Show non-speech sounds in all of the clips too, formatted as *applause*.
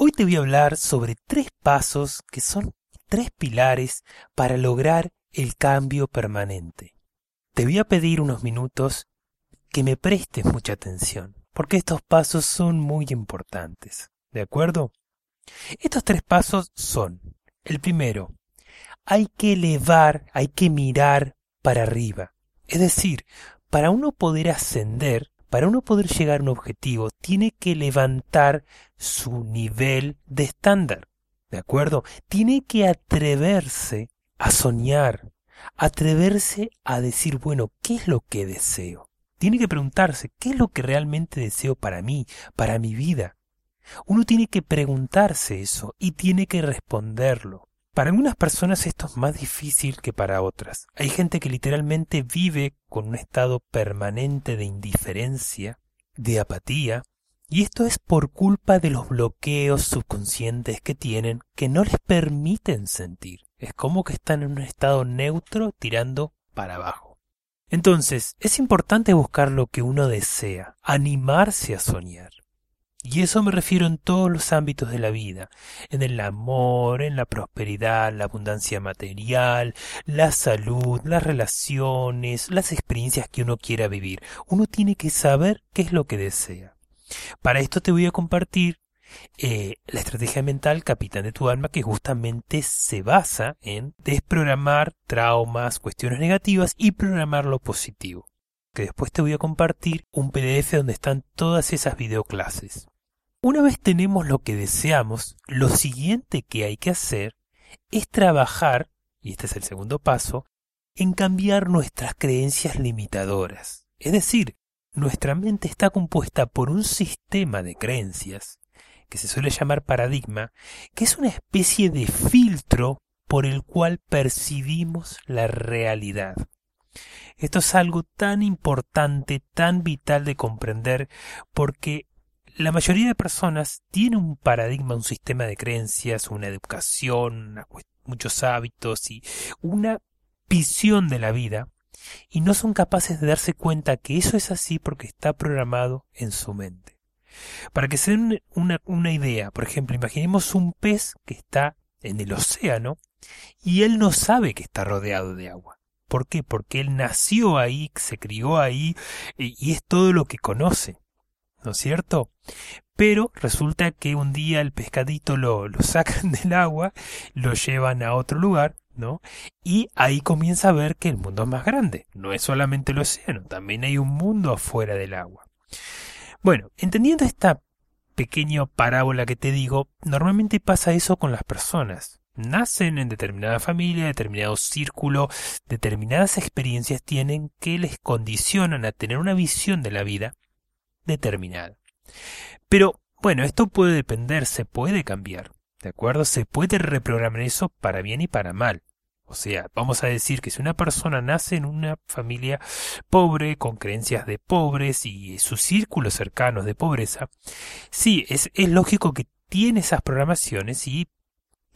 Hoy te voy a hablar sobre tres pasos que son tres pilares para lograr el cambio permanente. Te voy a pedir unos minutos que me prestes mucha atención, porque estos pasos son muy importantes. ¿De acuerdo? Estos tres pasos son, el primero, hay que elevar, hay que mirar para arriba. Es decir, para uno poder ascender, para uno poder llegar a un objetivo, tiene que levantar su nivel de estándar. ¿De acuerdo? Tiene que atreverse a soñar, atreverse a decir, bueno, ¿qué es lo que deseo? Tiene que preguntarse, ¿qué es lo que realmente deseo para mí, para mi vida? Uno tiene que preguntarse eso y tiene que responderlo. Para algunas personas esto es más difícil que para otras. Hay gente que literalmente vive con un estado permanente de indiferencia, de apatía, y esto es por culpa de los bloqueos subconscientes que tienen que no les permiten sentir. Es como que están en un estado neutro tirando para abajo. Entonces, es importante buscar lo que uno desea, animarse a soñar. Y eso me refiero en todos los ámbitos de la vida, en el amor, en la prosperidad, la abundancia material, la salud, las relaciones, las experiencias que uno quiera vivir. Uno tiene que saber qué es lo que desea. Para esto te voy a compartir eh, la estrategia mental Capitán de tu alma que justamente se basa en desprogramar traumas, cuestiones negativas y programar lo positivo que después te voy a compartir un PDF donde están todas esas videoclases. Una vez tenemos lo que deseamos, lo siguiente que hay que hacer es trabajar, y este es el segundo paso, en cambiar nuestras creencias limitadoras. Es decir, nuestra mente está compuesta por un sistema de creencias, que se suele llamar paradigma, que es una especie de filtro por el cual percibimos la realidad. Esto es algo tan importante, tan vital de comprender, porque la mayoría de personas tiene un paradigma, un sistema de creencias, una educación, muchos hábitos y una visión de la vida y no son capaces de darse cuenta que eso es así porque está programado en su mente. Para que se den una, una idea, por ejemplo, imaginemos un pez que está en el océano y él no sabe que está rodeado de agua. ¿Por qué? Porque él nació ahí, se crió ahí y es todo lo que conoce. ¿No es cierto? Pero resulta que un día el pescadito lo, lo sacan *laughs* del agua, lo llevan a otro lugar, ¿no? Y ahí comienza a ver que el mundo es más grande. No es solamente el océano, también hay un mundo afuera del agua. Bueno, entendiendo esta pequeña parábola que te digo, normalmente pasa eso con las personas nacen en determinada familia, determinado círculo, determinadas experiencias tienen que les condicionan a tener una visión de la vida determinada. Pero bueno, esto puede depender, se puede cambiar, ¿de acuerdo? Se puede reprogramar eso para bien y para mal. O sea, vamos a decir que si una persona nace en una familia pobre, con creencias de pobres y sus círculos cercanos de pobreza, sí, es, es lógico que tiene esas programaciones y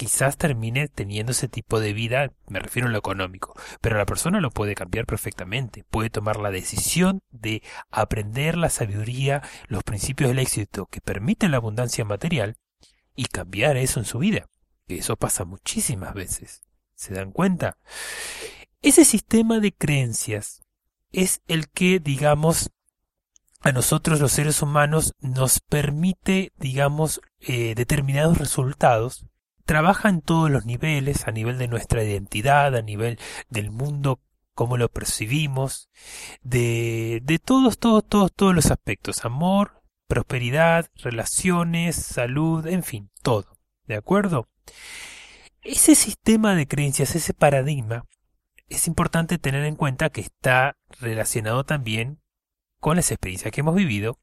quizás termine teniendo ese tipo de vida, me refiero a lo económico, pero la persona lo puede cambiar perfectamente, puede tomar la decisión de aprender la sabiduría, los principios del éxito que permiten la abundancia material y cambiar eso en su vida. Eso pasa muchísimas veces. ¿Se dan cuenta? Ese sistema de creencias es el que, digamos, a nosotros los seres humanos nos permite, digamos, eh, determinados resultados trabaja en todos los niveles, a nivel de nuestra identidad, a nivel del mundo, cómo lo percibimos, de, de todos, todos, todos, todos los aspectos, amor, prosperidad, relaciones, salud, en fin, todo. ¿De acuerdo? Ese sistema de creencias, ese paradigma, es importante tener en cuenta que está relacionado también con las experiencias que hemos vivido,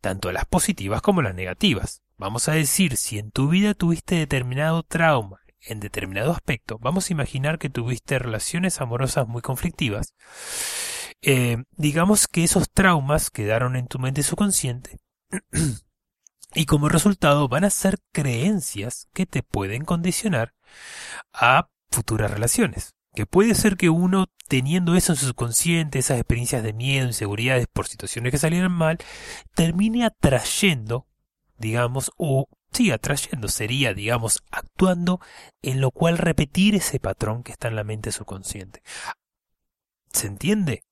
tanto las positivas como las negativas. Vamos a decir, si en tu vida tuviste determinado trauma en determinado aspecto, vamos a imaginar que tuviste relaciones amorosas muy conflictivas, eh, digamos que esos traumas quedaron en tu mente subconsciente *clears throat* y como resultado van a ser creencias que te pueden condicionar a futuras relaciones. Que puede ser que uno, teniendo eso en su subconsciente, esas experiencias de miedo, inseguridades por situaciones que salieron mal, termine atrayendo, digamos, o sí, atrayendo sería, digamos, actuando en lo cual repetir ese patrón que está en la mente subconsciente. ¿Se entiende?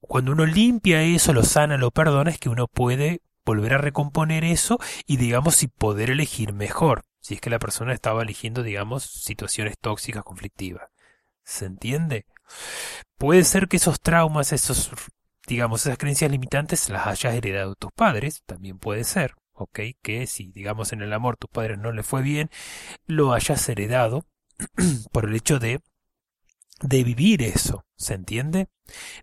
Cuando uno limpia eso, lo sana, lo perdona, es que uno puede volver a recomponer eso y digamos si poder elegir mejor, si es que la persona estaba eligiendo digamos situaciones tóxicas, conflictivas. ¿Se entiende? Puede ser que esos traumas, esos digamos esas creencias limitantes las hayas heredado de tus padres, también puede ser, ¿ok? Que si digamos en el amor tus padres no le fue bien, lo hayas heredado *clears throat* por el hecho de de vivir eso, ¿se entiende?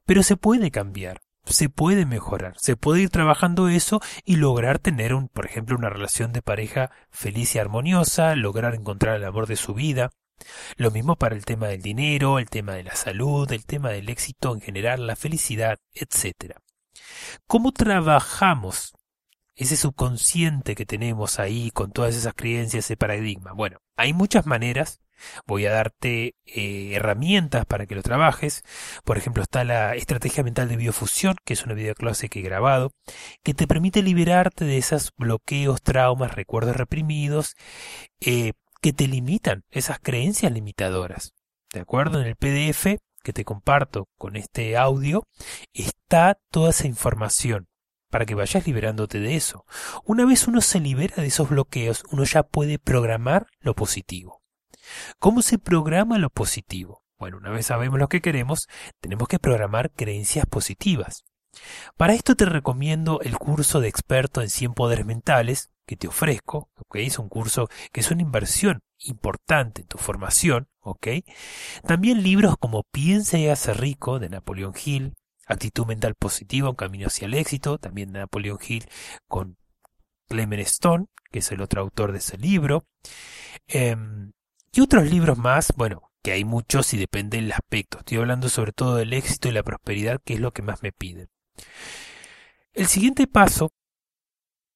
Pero se puede cambiar se puede mejorar, se puede ir trabajando eso y lograr tener un, por ejemplo, una relación de pareja feliz y armoniosa, lograr encontrar el amor de su vida. Lo mismo para el tema del dinero, el tema de la salud, el tema del éxito en general, la felicidad, etc. ¿Cómo trabajamos ese subconsciente que tenemos ahí con todas esas creencias, ese paradigma? Bueno, hay muchas maneras Voy a darte eh, herramientas para que lo trabajes. Por ejemplo, está la estrategia mental de biofusión, que es una videoclase que he grabado, que te permite liberarte de esos bloqueos, traumas, recuerdos reprimidos, eh, que te limitan, esas creencias limitadoras. ¿De acuerdo? En el PDF que te comparto con este audio está toda esa información para que vayas liberándote de eso. Una vez uno se libera de esos bloqueos, uno ya puede programar lo positivo. ¿Cómo se programa lo positivo? Bueno, una vez sabemos lo que queremos, tenemos que programar creencias positivas. Para esto te recomiendo el curso de experto en 100 poderes mentales que te ofrezco. Es un curso que es una inversión importante en tu formación. También libros como Piensa y hace rico de Napoleón Hill, Actitud mental positiva, un camino hacia el éxito, también de Napoleón Hill con Clement Stone, que es el otro autor de ese libro. Em, y otros libros más, bueno, que hay muchos y depende del aspecto. Estoy hablando sobre todo del éxito y la prosperidad, que es lo que más me piden. El siguiente paso,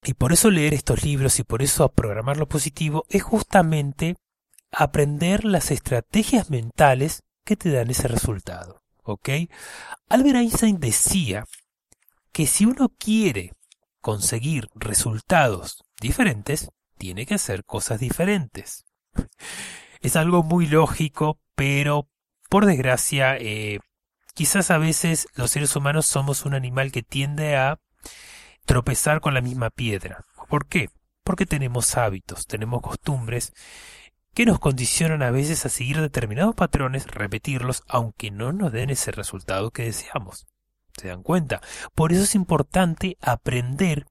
y por eso leer estos libros y por eso programar lo positivo, es justamente aprender las estrategias mentales que te dan ese resultado. ¿Ok? Albert Einstein decía que si uno quiere conseguir resultados diferentes, tiene que hacer cosas diferentes. *laughs* Es algo muy lógico, pero por desgracia, eh, quizás a veces los seres humanos somos un animal que tiende a tropezar con la misma piedra. ¿Por qué? Porque tenemos hábitos, tenemos costumbres que nos condicionan a veces a seguir determinados patrones, repetirlos, aunque no nos den ese resultado que deseamos. ¿Se dan cuenta? Por eso es importante aprender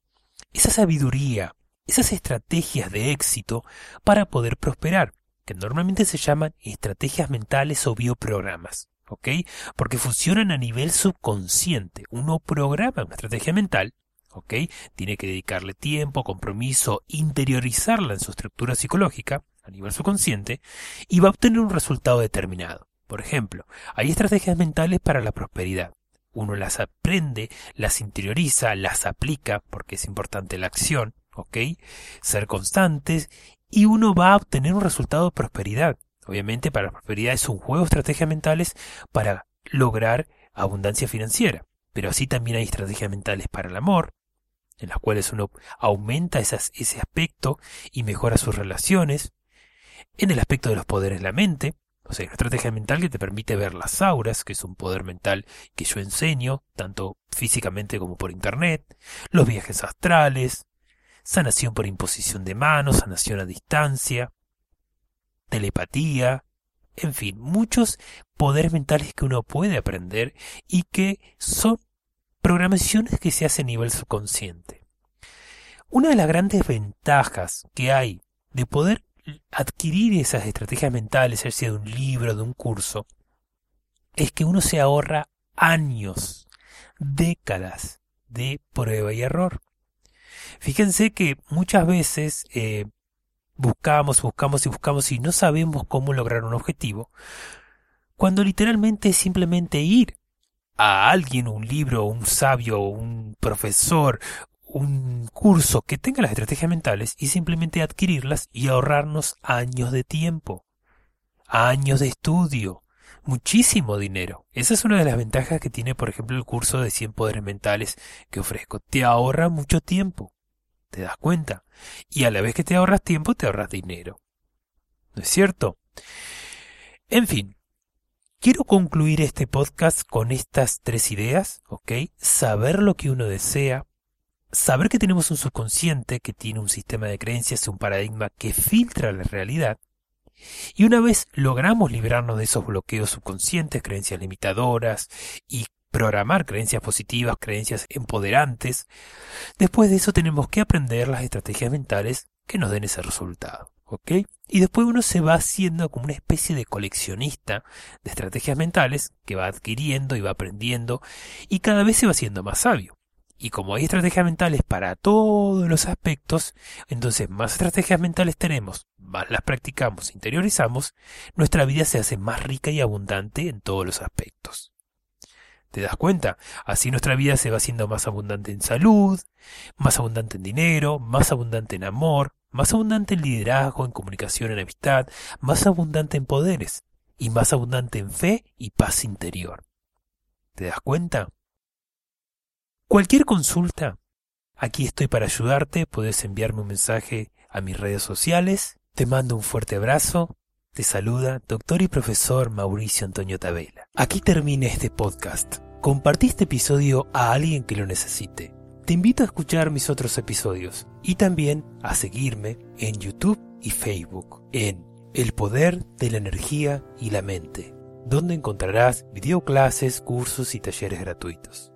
esa sabiduría, esas estrategias de éxito para poder prosperar que normalmente se llaman estrategias mentales o bioprogramas. ¿Ok? Porque funcionan a nivel subconsciente. Uno programa una estrategia mental, ¿ok? Tiene que dedicarle tiempo, compromiso, interiorizarla en su estructura psicológica, a nivel subconsciente, y va a obtener un resultado determinado. Por ejemplo, hay estrategias mentales para la prosperidad. Uno las aprende, las interioriza, las aplica, porque es importante la acción, ¿ok? Ser constantes y uno va a obtener un resultado de prosperidad. Obviamente para la prosperidad es un juego de estrategias mentales para lograr abundancia financiera. Pero así también hay estrategias mentales para el amor, en las cuales uno aumenta ese aspecto y mejora sus relaciones. En el aspecto de los poderes de la mente, o sea, una estrategia mental que te permite ver las auras, que es un poder mental que yo enseño, tanto físicamente como por internet, los viajes astrales, sanación por imposición de manos, sanación a distancia, telepatía, en fin, muchos poderes mentales que uno puede aprender y que son programaciones que se hacen a nivel subconsciente. Una de las grandes ventajas que hay de poder adquirir esas estrategias mentales, ya sea de un libro, de un curso, es que uno se ahorra años, décadas de prueba y error. Fíjense que muchas veces eh, buscamos, buscamos y buscamos y no sabemos cómo lograr un objetivo, cuando literalmente es simplemente ir a alguien, un libro, un sabio, un profesor, un curso que tenga las estrategias mentales y simplemente adquirirlas y ahorrarnos años de tiempo, años de estudio, muchísimo dinero. Esa es una de las ventajas que tiene, por ejemplo, el curso de 100 poderes mentales que ofrezco. Te ahorra mucho tiempo. ¿Te das cuenta? Y a la vez que te ahorras tiempo, te ahorras dinero. ¿No es cierto? En fin, quiero concluir este podcast con estas tres ideas, ¿ok? Saber lo que uno desea, saber que tenemos un subconsciente que tiene un sistema de creencias, un paradigma que filtra la realidad, y una vez logramos liberarnos de esos bloqueos subconscientes, creencias limitadoras y programar creencias positivas, creencias empoderantes, después de eso tenemos que aprender las estrategias mentales que nos den ese resultado. ¿Ok? Y después uno se va haciendo como una especie de coleccionista de estrategias mentales que va adquiriendo y va aprendiendo y cada vez se va haciendo más sabio. Y como hay estrategias mentales para todos los aspectos, entonces más estrategias mentales tenemos, más las practicamos, interiorizamos, nuestra vida se hace más rica y abundante en todos los aspectos. ¿Te das cuenta? Así nuestra vida se va haciendo más abundante en salud, más abundante en dinero, más abundante en amor, más abundante en liderazgo, en comunicación, en amistad, más abundante en poderes y más abundante en fe y paz interior. ¿Te das cuenta? Cualquier consulta, aquí estoy para ayudarte, puedes enviarme un mensaje a mis redes sociales. Te mando un fuerte abrazo. Te saluda doctor y profesor Mauricio Antonio Tabela. Aquí termina este podcast. Compartí este episodio a alguien que lo necesite. Te invito a escuchar mis otros episodios y también a seguirme en YouTube y Facebook en El Poder de la Energía y la Mente, donde encontrarás videoclases, cursos y talleres gratuitos.